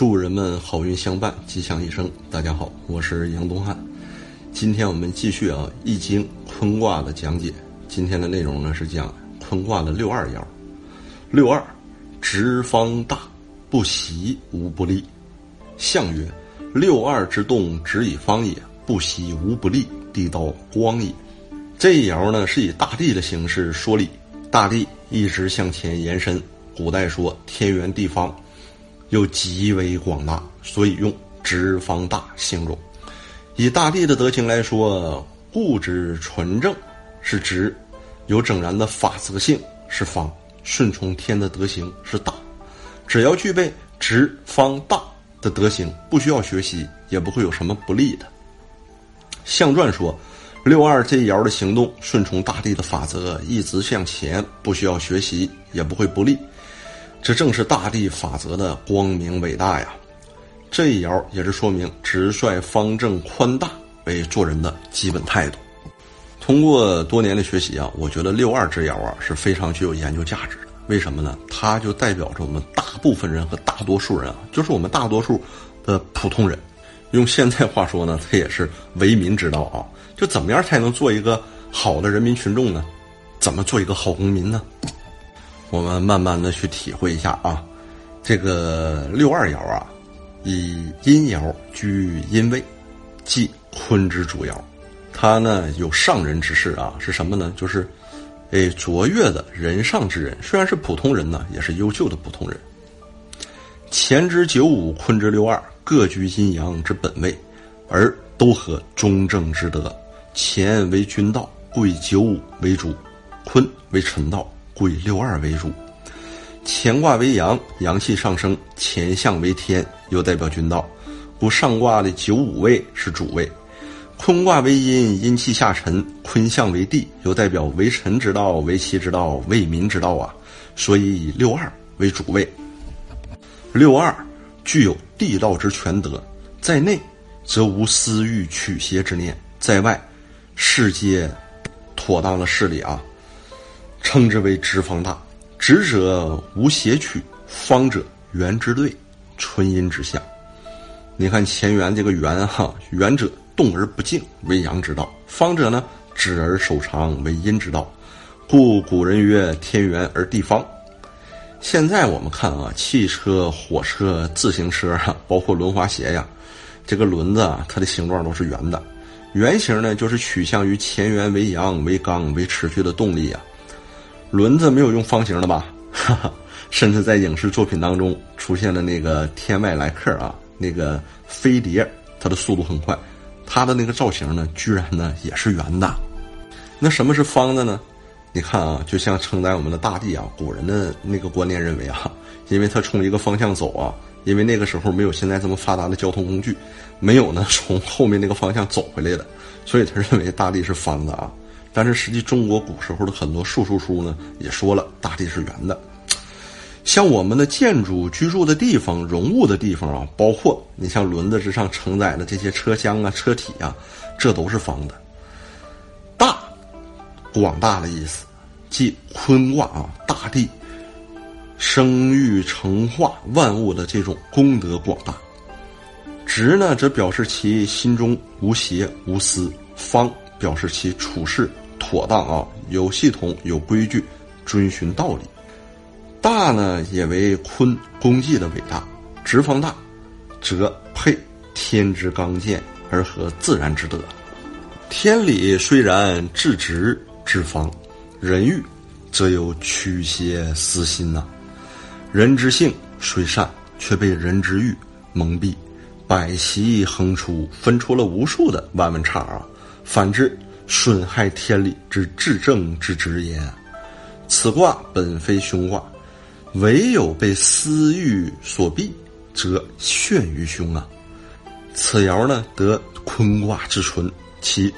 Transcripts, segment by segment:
祝人们好运相伴，吉祥一生。大家好，我是杨东汉。今天我们继续啊《易经》坤卦的讲解。今天的内容呢是讲坤卦的六二爻。六二，直方大，不习无不利。象曰：六二之动，直以方也；不习无不利，地道光也。这一爻呢是以大地的形式说理，大地一直向前延伸。古代说天圆地方。又极为广大，所以用“直方大”形容。以大地的德行来说，固执纯正是直，有整然的法则性是方，顺从天的德行是大。只要具备直方大的德行，不需要学习，也不会有什么不利的。象传说，六二这一爻的行动顺从大地的法则，一直向前，不需要学习，也不会不利。这正是大地法则的光明伟大呀！这一爻也是说明直率、方正、宽大为做人的基本态度。通过多年的学习啊，我觉得六二之爻啊是非常具有研究价值的。为什么呢？它就代表着我们大部分人和大多数人啊，就是我们大多数的普通人。用现在话说呢，它也是为民之道啊！就怎么样才能做一个好的人民群众呢？怎么做一个好公民呢？我们慢慢的去体会一下啊，这个六二爻啊，以阴爻居阴位，即坤之主爻，它呢有上人之势啊，是什么呢？就是，哎，卓越的人上之人，虽然是普通人呢，也是优秀的普通人。乾之九五，坤之六二，各居阴阳之本位，而都合中正之德。乾为君道，故以九五为主；坤为臣道。故以六二为主，乾卦为阳，阳气上升；乾象为天，又代表君道，故上卦的九五位是主位。坤卦为阴，阴气下沉；坤象为地，又代表为臣之道、为妻之道、为民之道啊。所以以六二为主位。六二具有地道之全德，在内则无私欲取邪之念，在外世界妥当的势力啊。称之为直方大，直者无邪曲，方者圆之对，纯阴之象。你看乾元这个圆哈，圆者动而不静，为阳之道；方者呢，止而守长，为阴之道。故古人曰：天圆而地方。现在我们看啊，汽车、火车、自行车啊，包括轮滑鞋呀，这个轮子啊，它的形状都是圆的。圆形呢，就是取向于乾元为阳、为刚、为持续的动力啊。轮子没有用方形的吧？哈哈，甚至在影视作品当中出现了那个天外来客啊，那个飞碟，它的速度很快，它的那个造型呢，居然呢也是圆的。那什么是方的呢？你看啊，就像承载我们的大地啊，古人的那个观念认为啊，因为它冲一个方向走啊，因为那个时候没有现在这么发达的交通工具，没有呢从后面那个方向走回来的，所以他认为大地是方的啊。但是实际中国古时候的很多术数书呢，也说了大地是圆的。像我们的建筑、居住的地方、容物的地方啊，包括你像轮子之上承载的这些车厢啊、车体啊，这都是方的。大，广大的意思，即坤卦啊，大地生育成化万物的这种功德广大。直呢，则表示其心中无邪无私。方表示其处事。妥当啊，有系统、有规矩，遵循道理。大呢，也为坤功绩的伟大。直方大，则配天之刚健而合自然之德。天理虽然至直之方，人欲则有曲邪私心呐。人之性虽善，却被人之欲蒙蔽，百习横出，分出了无数的弯弯叉啊。反之。损害天理之至正之直也。此卦本非凶卦，唯有被私欲所蔽，则陷于凶啊。此爻呢得坤卦之纯，其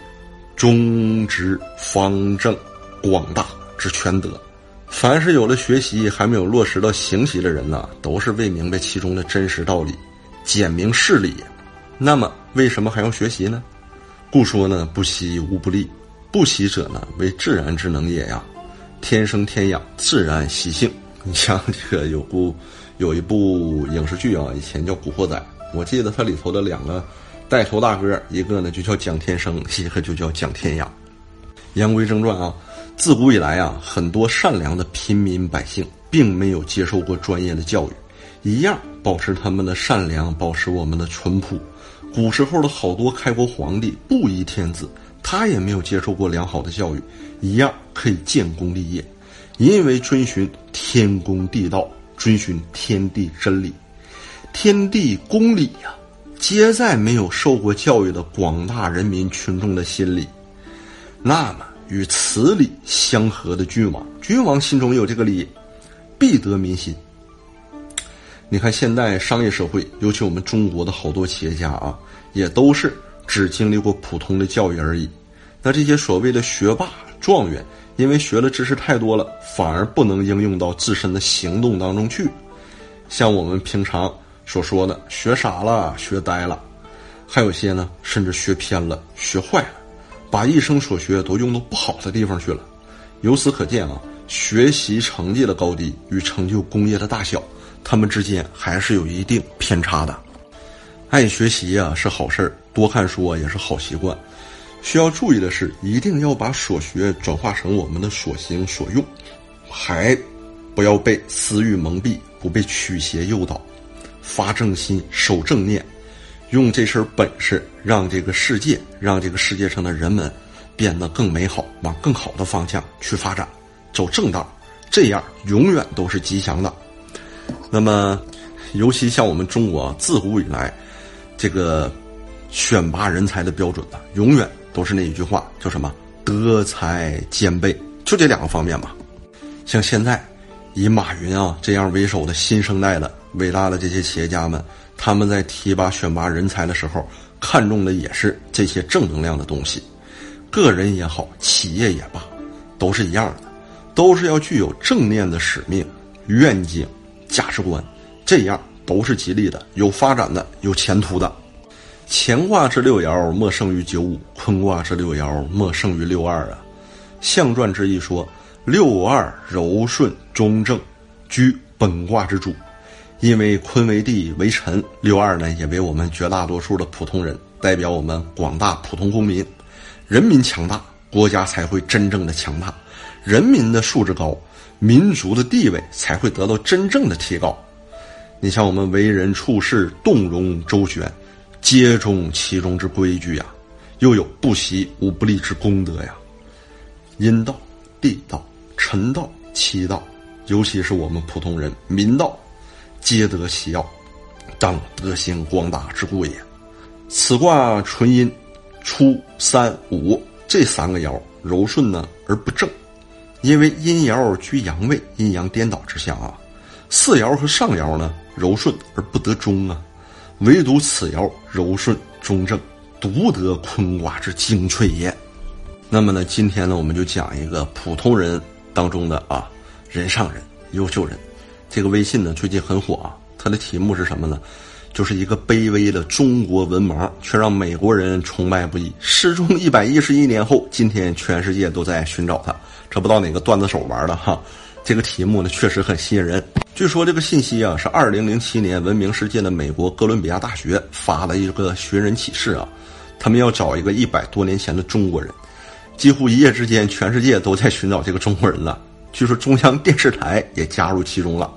中直方正广大之全德。凡是有了学习还没有落实到行习的人呢，都是未明白其中的真实道理，简明事理。那么为什么还要学习呢？故说呢，不习无不利。不习者呢，为自然之能也呀，天生天养，自然习性。你像这个有部有一部影视剧啊，以前叫《古惑仔》，我记得它里头的两个带头大哥，一个呢就叫蒋天生，一个就叫蒋天养。言归正传啊，自古以来啊，很多善良的平民百姓并没有接受过专业的教育，一样保持他们的善良，保持我们的淳朴。古时候的好多开国皇帝，布衣天子，他也没有接受过良好的教育，一样可以建功立业，因为遵循天公地道，遵循天地真理，天地公理呀，皆在没有受过教育的广大人民群众的心里。那么，与此理相合的君王，君王心中有这个理，必得民心。你看，现代商业社会，尤其我们中国的好多企业家啊，也都是只经历过普通的教育而已。那这些所谓的学霸、状元，因为学的知识太多了，反而不能应用到自身的行动当中去。像我们平常所说的，学傻了、学呆了，还有些呢，甚至学偏了、学坏了，把一生所学都用到不好的地方去了。由此可见啊，学习成绩的高低与成就功业的大小。他们之间还是有一定偏差的。爱学习呀是好事儿，多看书啊也是好习惯。需要注意的是，一定要把所学转化成我们的所行所用，还不要被私欲蒙蔽，不被曲邪诱导，发正心，守正念，用这身本事让这个世界，让这个世界上的人们变得更美好，往更好的方向去发展，走正道，这样永远都是吉祥的。那么，尤其像我们中国自古以来，这个选拔人才的标准呢，永远都是那一句话，叫什么“德才兼备”，就这两个方面吧。像现在以马云啊这样为首的新生代的伟大的这些企业家们，他们在提拔选拔人才的时候，看重的也是这些正能量的东西。个人也好，企业也罢，都是一样的，都是要具有正念的使命、愿景。价值观，这样都是吉利的，有发展的，有前途的。乾卦之六爻莫胜于九五，坤卦之六爻莫胜于六二啊。象传之意说，六二柔顺中正，居本卦之主。因为坤为地为臣，六二呢也为我们绝大多数的普通人，代表我们广大普通公民。人民强大，国家才会真正的强大。人民的素质高。民族的地位才会得到真正的提高。你像我们为人处事动容周全，皆中其中之规矩呀，又有不习无不利之功德呀。阴道、地道、臣道、妻道，尤其是我们普通人民道，皆得其要，当德行广大之故也。此卦纯阴，初三五这三个爻柔顺呢而不正。因为阴爻居阳位，阴阳颠倒之象啊。四爻和上爻呢柔顺而不得中啊，唯独此爻柔顺中正，独得坤卦之精粹也。那么呢，今天呢，我们就讲一个普通人当中的啊人上人、优秀人。这个微信呢最近很火啊，它的题目是什么呢？就是一个卑微的中国文盲，却让美国人崇拜不已。失踪一百一十一年后，今天全世界都在寻找他。这不知道哪个段子手玩的哈，这个题目呢确实很吸引人。据说这个信息啊是二零零七年闻名世界的美国哥伦比亚大学发的一个寻人启事啊，他们要找一个一百多年前的中国人，几乎一夜之间全世界都在寻找这个中国人了。据说中央电视台也加入其中了。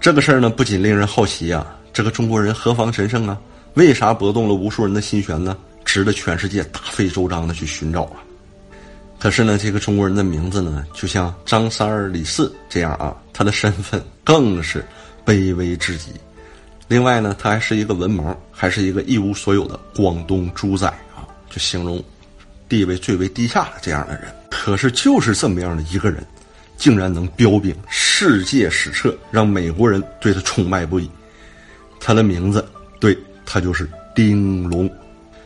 这个事儿呢不仅令人好奇啊，这个中国人何方神圣啊？为啥拨动了无数人的心弦呢？值得全世界大费周章的去寻找啊！可是呢，这个中国人的名字呢，就像张三儿、李四这样啊，他的身份更是卑微至极。另外呢，他还是一个文盲，还是一个一无所有的广东猪仔啊，就形容地位最为低下的这样的人。可是就是这么样的一个人，竟然能彪炳世界史册，让美国人对他崇拜不已。他的名字，对他就是丁龙。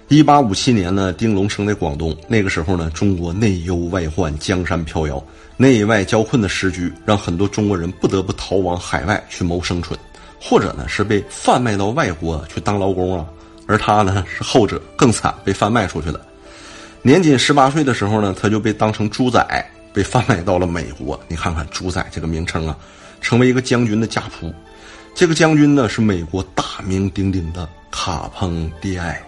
一八五七年呢，丁龙生在广东。那个时候呢，中国内忧外患，江山飘摇，内外交困的时局，让很多中国人不得不逃往海外去谋生存，或者呢是被贩卖到外国去当劳工啊。而他呢是后者更惨，被贩卖出去了。年仅十八岁的时候呢，他就被当成猪仔，被贩卖到了美国。你看看“猪仔”这个名称啊，成为一个将军的家仆。这个将军呢是美国大名鼎鼎的卡彭蒂埃。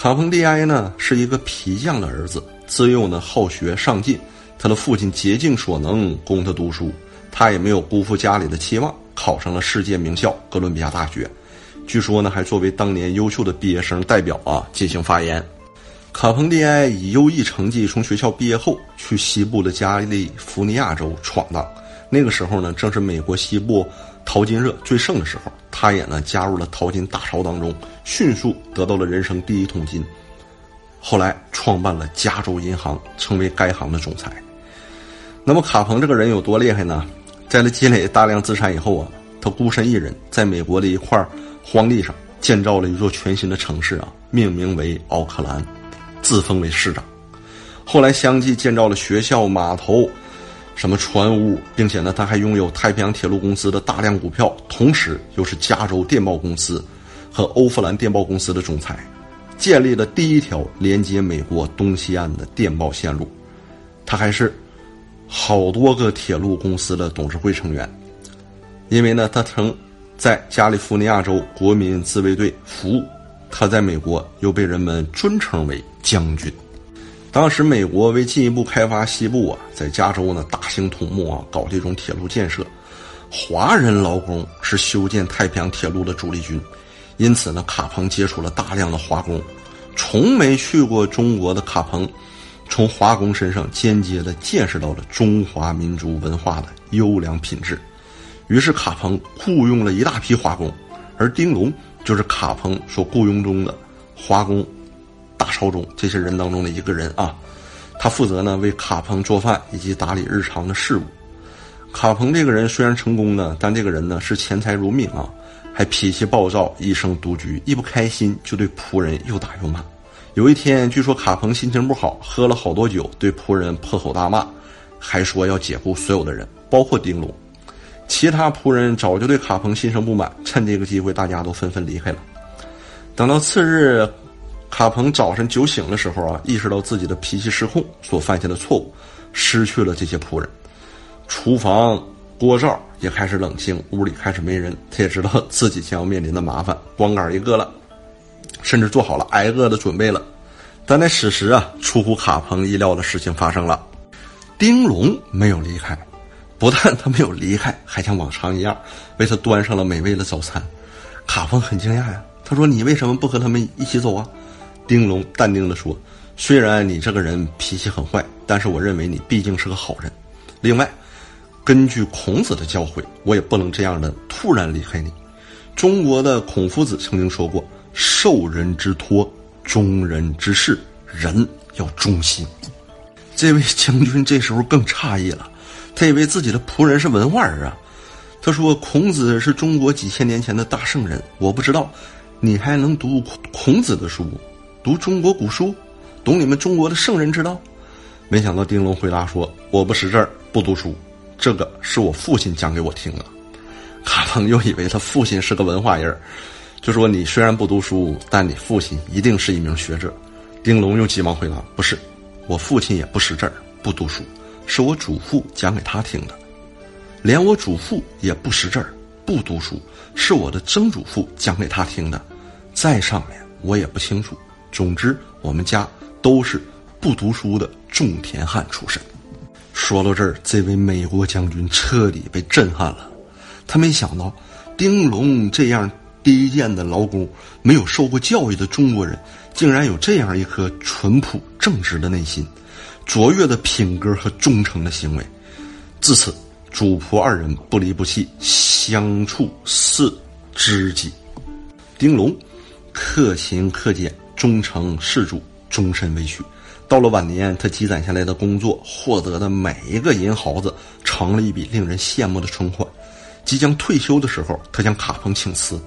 卡彭蒂埃呢是一个皮匠的儿子，自幼呢好学上进，他的父亲竭尽所能供他读书，他也没有辜负家里的期望，考上了世界名校哥伦比亚大学。据说呢还作为当年优秀的毕业生代表啊进行发言。卡彭蒂埃以优异成绩从学校毕业后，去西部的加利福尼亚州闯荡。那个时候呢，正是美国西部淘金热最盛的时候，他也呢加入了淘金大潮当中，迅速得到了人生第一桶金。后来创办了加州银行，成为该行的总裁。那么卡彭这个人有多厉害呢？在他积累大量资产以后啊，他孤身一人在美国的一块荒地上建造了一座全新的城市啊，命名为奥克兰，自封为市长。后来相继建造了学校、码头。什么船坞，并且呢，他还拥有太平洋铁路公司的大量股票，同时又是加州电报公司和欧弗兰电报公司的总裁，建立了第一条连接美国东西岸的电报线路。他还是好多个铁路公司的董事会成员，因为呢，他曾在加利福尼亚州国民自卫队服务，他在美国又被人们尊称为将军。当时，美国为进一步开发西部啊，在加州呢大兴土木啊，搞这种铁路建设。华人劳工是修建太平洋铁路的主力军，因此呢，卡彭接触了大量的华工。从没去过中国的卡彭，从华工身上间接的见识到了中华民族文化的优良品质。于是，卡彭雇佣了一大批华工，而丁龙就是卡彭所雇佣中的华工。大朝中这些人当中的一个人啊，他负责呢为卡彭做饭以及打理日常的事务。卡彭这个人虽然成功呢，但这个人呢是钱财如命啊，还脾气暴躁，一生独居，一不开心就对仆人又打又骂。有一天，据说卡彭心情不好，喝了好多酒，对仆人破口大骂，还说要解雇所有的人，包括丁龙。其他仆人早就对卡彭心生不满，趁这个机会，大家都纷纷离开了。等到次日。卡彭早晨酒醒的时候啊，意识到自己的脾气失控所犯下的错误，失去了这些仆人，厨房锅灶也开始冷清，屋里开始没人。他也知道自己将要面临的麻烦，光杆一个了，甚至做好了挨饿的准备了。但那此时啊，出乎卡彭意料的事情发生了，丁龙没有离开，不但他没有离开，还像往常一样为他端上了美味的早餐。卡彭很惊讶呀，他说：“你为什么不和他们一起走啊？”丁龙淡定地说：“虽然你这个人脾气很坏，但是我认为你毕竟是个好人。另外，根据孔子的教诲，我也不能这样的突然离开你。中国的孔夫子曾经说过：‘受人之托，忠人之事，人要忠心。’这位将军这时候更诧异了，他以为自己的仆人是文化人啊。他说：‘孔子是中国几千年前的大圣人，我不知道你还能读孔子的书。’”读中国古书，懂你们中国的圣人之道。没想到丁龙回答说：“我不识字儿，不读书，这个是我父亲讲给我听的。”卡彭又以为他父亲是个文化人，就说：“你虽然不读书，但你父亲一定是一名学者。”丁龙又急忙回答：“不是，我父亲也不识字儿，不读书，是我祖父讲给他听的。连我祖父也不识字儿，不读书，是我的曾祖父讲给他听的。再上面我也不清楚。”总之，我们家都是不读书的种田汉出身。说到这儿，这位美国将军彻底被震撼了。他没想到，丁龙这样低贱的劳工、没有受过教育的中国人，竟然有这样一颗淳朴正直的内心、卓越的品格和忠诚的行为。自此，主仆二人不离不弃，相处似知己。丁龙克勤克俭。忠诚事主，终身未娶。到了晚年，他积攒下来的工作获得的每一个银毫子，成了一笔令人羡慕的存款。即将退休的时候，他向卡彭请辞。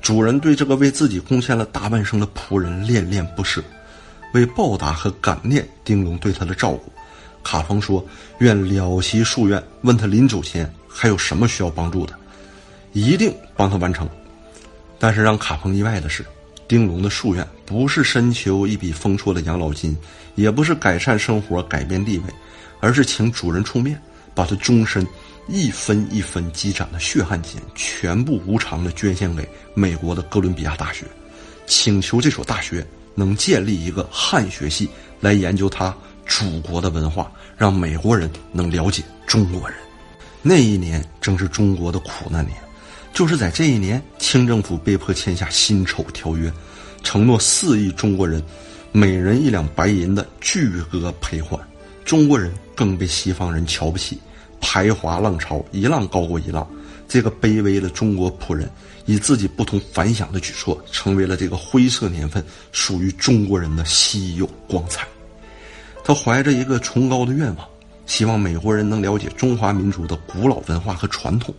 主人对这个为自己贡献了大半生的仆人恋恋不舍。为报答和感念丁龙对他的照顾，卡彭说：“愿了其夙愿，问他临走前还有什么需要帮助的，一定帮他完成。”但是让卡彭意外的是。丁龙的夙愿不是深求一笔丰硕的养老金，也不是改善生活、改变地位，而是请主人出面，把他终身一分一分积攒的血汗钱，全部无偿的捐献给美国的哥伦比亚大学，请求这所大学能建立一个汉学系来研究他祖国的文化，让美国人能了解中国人。那一年正是中国的苦难年，就是在这一年，清政府被迫签下辛丑条约，承诺四亿中国人每人一两白银的巨额赔款。中国人更被西方人瞧不起，排华浪潮一浪高过一浪。这个卑微的中国仆人以自己不同凡响的举措，成为了这个灰色年份属于中国人的稀有光彩。他怀着一个崇高的愿望，希望美国人能了解中华民族的古老文化和传统，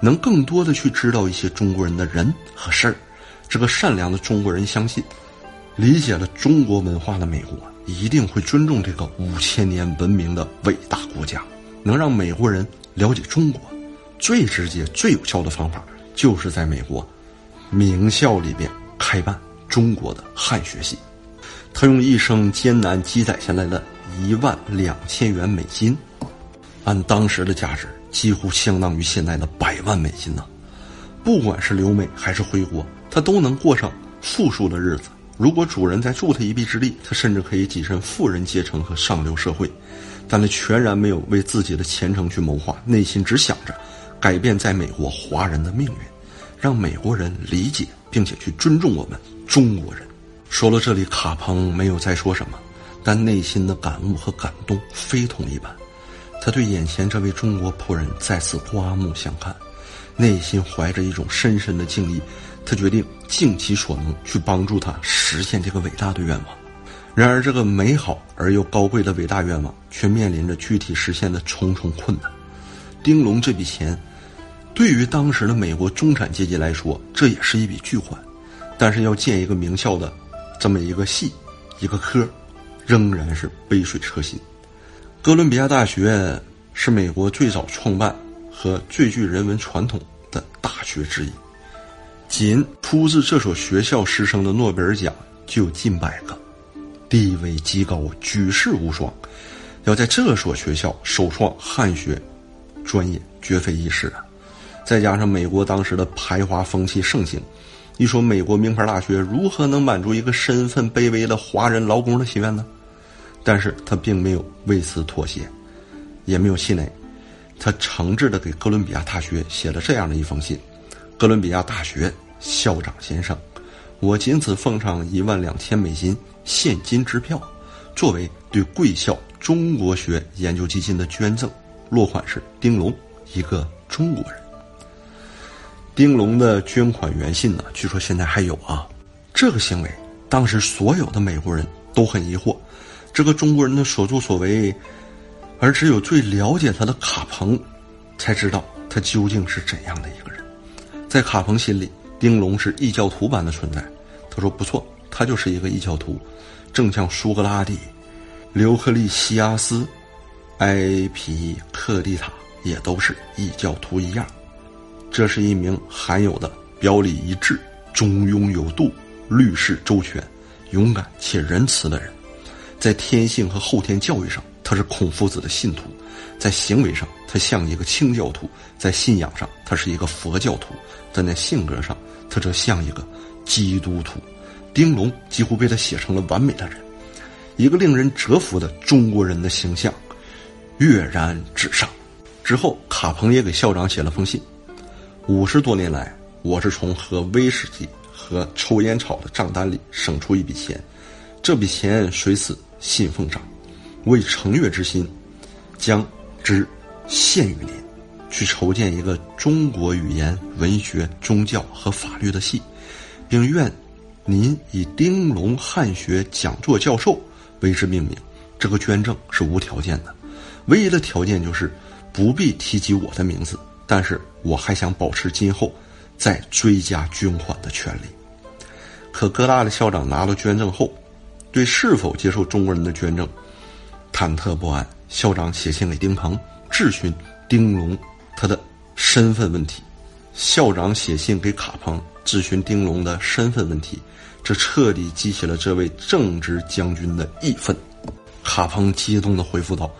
能更多的去知道一些中国人的人和事儿。这个善良的中国人相信，理解了中国文化的美国。一定会尊重这个五千年文明的伟大国家，能让美国人了解中国，最直接、最有效的方法就是在美国名校里边开办中国的汉学系。他用一生艰难积攒下来的一万两千元美金，按当时的价值，几乎相当于现在的百万美金呢。不管是留美还是回国，他都能过上富庶的日子。如果主人再助他一臂之力，他甚至可以跻身富人阶层和上流社会，但他全然没有为自己的前程去谋划，内心只想着改变在美国华人的命运，让美国人理解并且去尊重我们中国人。说到这里，卡彭没有再说什么，但内心的感悟和感动非同一般。他对眼前这位中国仆人再次刮目相看，内心怀着一种深深的敬意。他决定尽其所能去帮助他实现这个伟大的愿望，然而这个美好而又高贵的伟大愿望却面临着具体实现的重重困难。丁龙这笔钱，对于当时的美国中产阶级来说，这也是一笔巨款，但是要建一个名校的这么一个系，一个科，仍然是杯水车薪。哥伦比亚大学是美国最早创办和最具人文传统的大学之一。仅出自这所学校师生的诺贝尔奖就有近百个，地位极高，举世无双。要在这所学校首创汉学专业，绝非易事啊！再加上美国当时的排华风气盛行，一说美国名牌大学如何能满足一个身份卑微的华人劳工的心愿呢？但是他并没有为此妥协，也没有气馁，他诚挚的给哥伦比亚大学写了这样的一封信。哥伦比亚大学校长先生，我仅此奉上一万两千美金现金支票，作为对贵校中国学研究基金的捐赠。落款是丁龙，一个中国人。丁龙的捐款原信呢？据说现在还有啊。这个行为，当时所有的美国人都很疑惑，这个中国人的所作所为，而只有最了解他的卡彭，才知道他究竟是怎样的一个人。在卡彭心里，丁龙是异教徒般的存在。他说：“不错，他就是一个异教徒，正像苏格拉底、刘克利西亚斯、埃皮克利塔也都是异教徒一样。这是一名罕有的表里一致、中庸有度、虑事周全、勇敢且仁慈的人。在天性和后天教育上，他是孔夫子的信徒；在行为上，他像一个清教徒；在信仰上，他是一个佛教徒。”但在性格上，他则像一个基督徒。丁龙几乎被他写成了完美的人，一个令人折服的中国人的形象跃然纸上。之后，卡彭也给校长写了封信：五十多年来，我是从喝威士忌和抽烟草的账单里省出一笔钱，这笔钱随此信奉上，为成悦之心，将之献于您。去筹建一个中国语言、文学、宗教和法律的系，并愿您以丁龙汉学讲座教授为之命名。这个捐赠是无条件的，唯一的条件就是不必提及我的名字。但是我还想保持今后再追加捐款的权利。可哥大的校长拿到捐赠后，对是否接受中国人的捐赠忐忑不安。校长写信给丁鹏质询丁龙。他的身份问题，校长写信给卡彭质询丁龙的身份问题，这彻底激起了这位正直将军的义愤。卡彭激动地回复道：“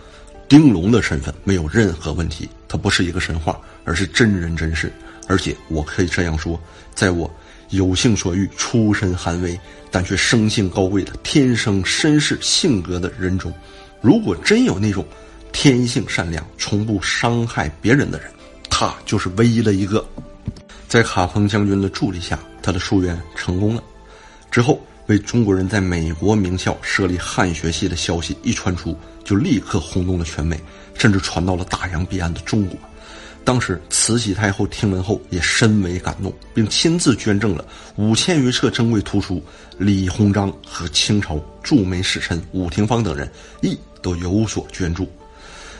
丁龙的身份没有任何问题，他不是一个神话，而是真人真事。而且我可以这样说，在我有幸所遇、出身寒微但却生性高贵的天生绅士性格的人中，如果真有那种天性善良、从不伤害别人的人，他就是唯一的一个。在卡彭将军的助力下，他的夙愿成功了。之后，为中国人在美国名校设立汉学系的消息一传出，就立刻轰动了全美，甚至传到了大洋彼岸的中国。当时，慈禧太后听闻后也深为感动，并亲自捐赠了五千余册珍贵图书。李鸿章和清朝驻美使臣伍廷芳等人亦都有所捐助。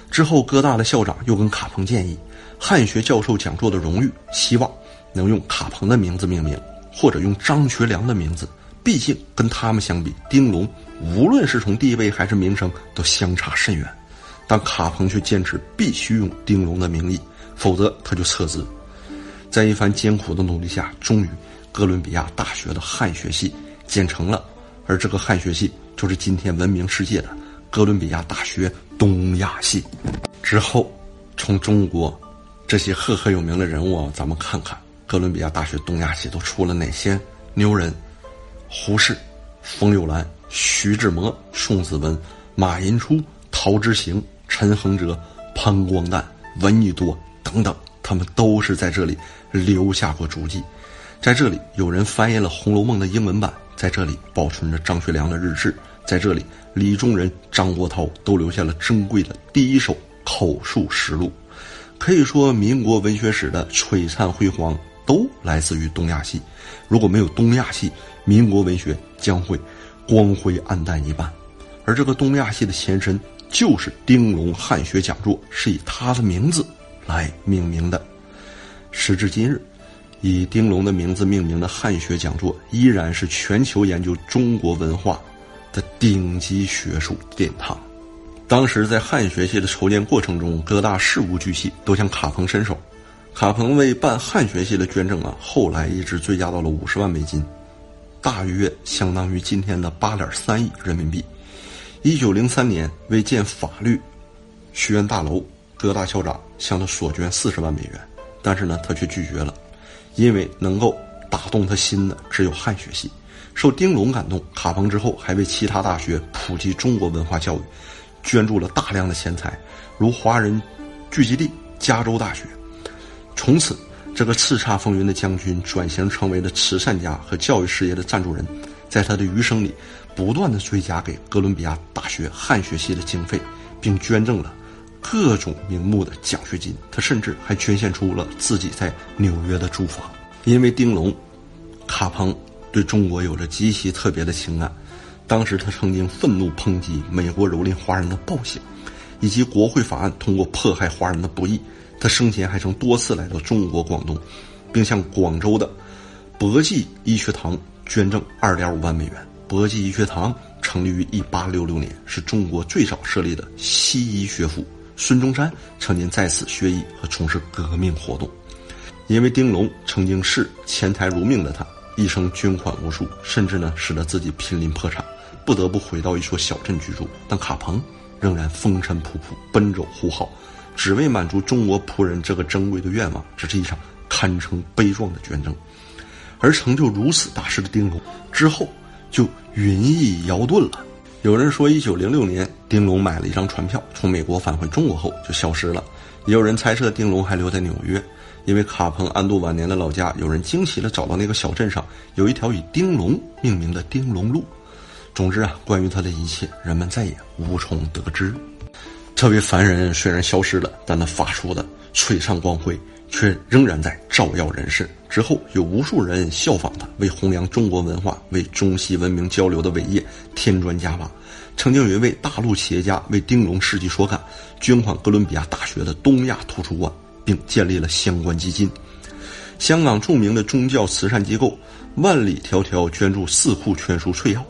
之后，哥大的校长又跟卡彭建议，汉学教授讲座的荣誉，希望。能用卡彭的名字命名，或者用张学良的名字，毕竟跟他们相比，丁龙无论是从地位还是名声都相差甚远。但卡彭却坚持必须用丁龙的名义，否则他就撤资。在一番艰苦的努力下，终于哥伦比亚大学的汉学系建成了，而这个汉学系就是今天闻名世界的哥伦比亚大学东亚系。之后，从中国这些赫赫有名的人物啊，咱们看看。哥伦比亚大学东亚系都出了哪些牛人？胡适、冯友兰、徐志摩、宋子文、马寅初、陶之行、陈恒哲、潘光旦、闻一多等等，他们都是在这里留下过足迹。在这里，有人翻译了《红楼梦》的英文版；在这里，保存着张学良的日志；在这里，李宗仁、张国焘都留下了珍贵的第一手口述实录。可以说，民国文学史的璀璨辉煌。都来自于东亚系，如果没有东亚系，民国文学将会光辉暗淡一半。而这个东亚系的前身就是丁龙汉学讲座，是以他的名字来命名的。时至今日，以丁龙的名字命名的汉学讲座依然是全球研究中国文化的顶级学术殿堂。当时在汉学系的筹建过程中，各大事无巨细都向卡彭伸手。卡彭为办汉学系的捐赠啊，后来一直追加到了五十万美金，大约相当于今天的八点三亿人民币。一九零三年为建法律学院大楼，哥大校长向他索捐四十万美元，但是呢，他却拒绝了，因为能够打动他心的只有汉学系。受丁龙感动，卡彭之后还为其他大学普及中国文化教育，捐助了大量的钱财，如华人聚集地加州大学。从此，这个叱咤风云的将军转型成为了慈善家和教育事业的赞助人，在他的余生里，不断的追加给哥伦比亚大学汉学系的经费，并捐赠了各种名目的奖学金。他甚至还捐献出了自己在纽约的住房。因为丁龙，卡彭对中国有着极其特别的情感。当时他曾经愤怒抨击美国蹂躏华人的暴行，以及国会法案通过迫害华人的不义。他生前还曾多次来到中国广东，并向广州的博济医学堂捐赠二点五万美元。博济医学堂成立于一八六六年，是中国最早设立的西医学府。孙中山曾经在此学医和从事革命活动。因为丁龙曾经视钱财如命的他，一生捐款无数，甚至呢使得自己濒临破产，不得不回到一所小镇居住。但卡彭仍然风尘仆仆，奔走呼号。只为满足中国仆人这个珍贵的愿望，这是一场堪称悲壮的捐赠。而成就如此大事的丁龙之后就云逸遥遁了。有人说，一九零六年丁龙买了一张船票，从美国返回中国后就消失了。也有人猜测丁龙还留在纽约，因为卡彭安度晚年的老家，有人惊奇的找到那个小镇上有一条以丁龙命名的丁龙路。总之啊，关于他的一切，人们再也无从得知。这位凡人虽然消失了，但他发出的璀璨光辉却仍然在照耀人世。之后有无数人效仿他，为弘扬中国文化、为中西文明交流的伟业添砖加瓦。曾经有一位大陆企业家为丁龙事迹所感，捐款哥伦比亚大学的东亚图书馆，并建立了相关基金。香港著名的宗教慈善机构万里迢迢捐助《四库全书粹要》。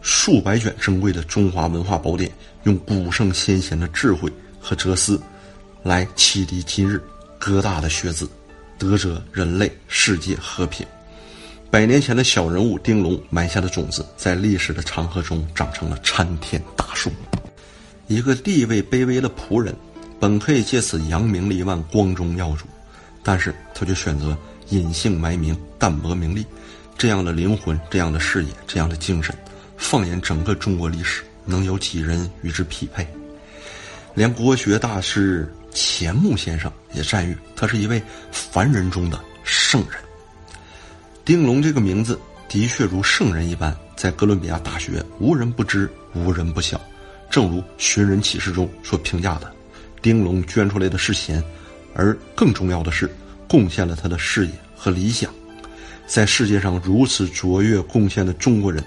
数百卷珍贵的中华文化宝典，用古圣先贤的智慧和哲思，来启迪今日哥大的学子，得者人类世界和平。百年前的小人物丁龙埋下的种子，在历史的长河中长成了参天大树。一个地位卑微的仆人，本可以借此扬名立万、光宗耀祖，但是他却选择隐姓埋名、淡泊名利。这样的灵魂、这样的事业、这样的精神，放眼整个中国历史，能有几人与之匹配？连国学大师钱穆先生也赞誉他是一位凡人中的圣人。丁龙这个名字的确如圣人一般，在哥伦比亚大学无人不知，无人不晓。正如《寻人启事》中所评价的，丁龙捐出来的是钱，而更重要的是，贡献了他的事业和理想。在世界上如此卓越贡献的中国人，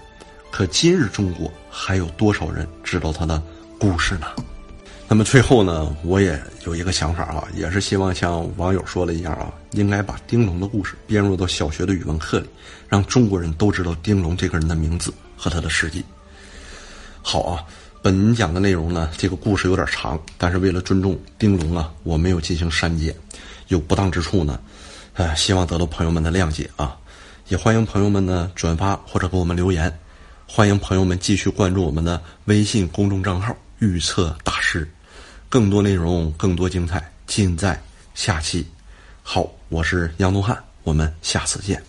可今日中国还有多少人知道他的故事呢？那么最后呢，我也有一个想法啊，也是希望像网友说的一样啊，应该把丁龙的故事编入到小学的语文课里，让中国人都知道丁龙这个人的名字和他的事迹。好啊，本讲的内容呢，这个故事有点长，但是为了尊重丁龙啊，我没有进行删减，有不当之处呢，呃，希望得到朋友们的谅解啊，也欢迎朋友们呢转发或者给我们留言，欢迎朋友们继续关注我们的微信公众账号“预测大师”。更多内容，更多精彩，尽在下期。好，我是杨东汉，我们下次见。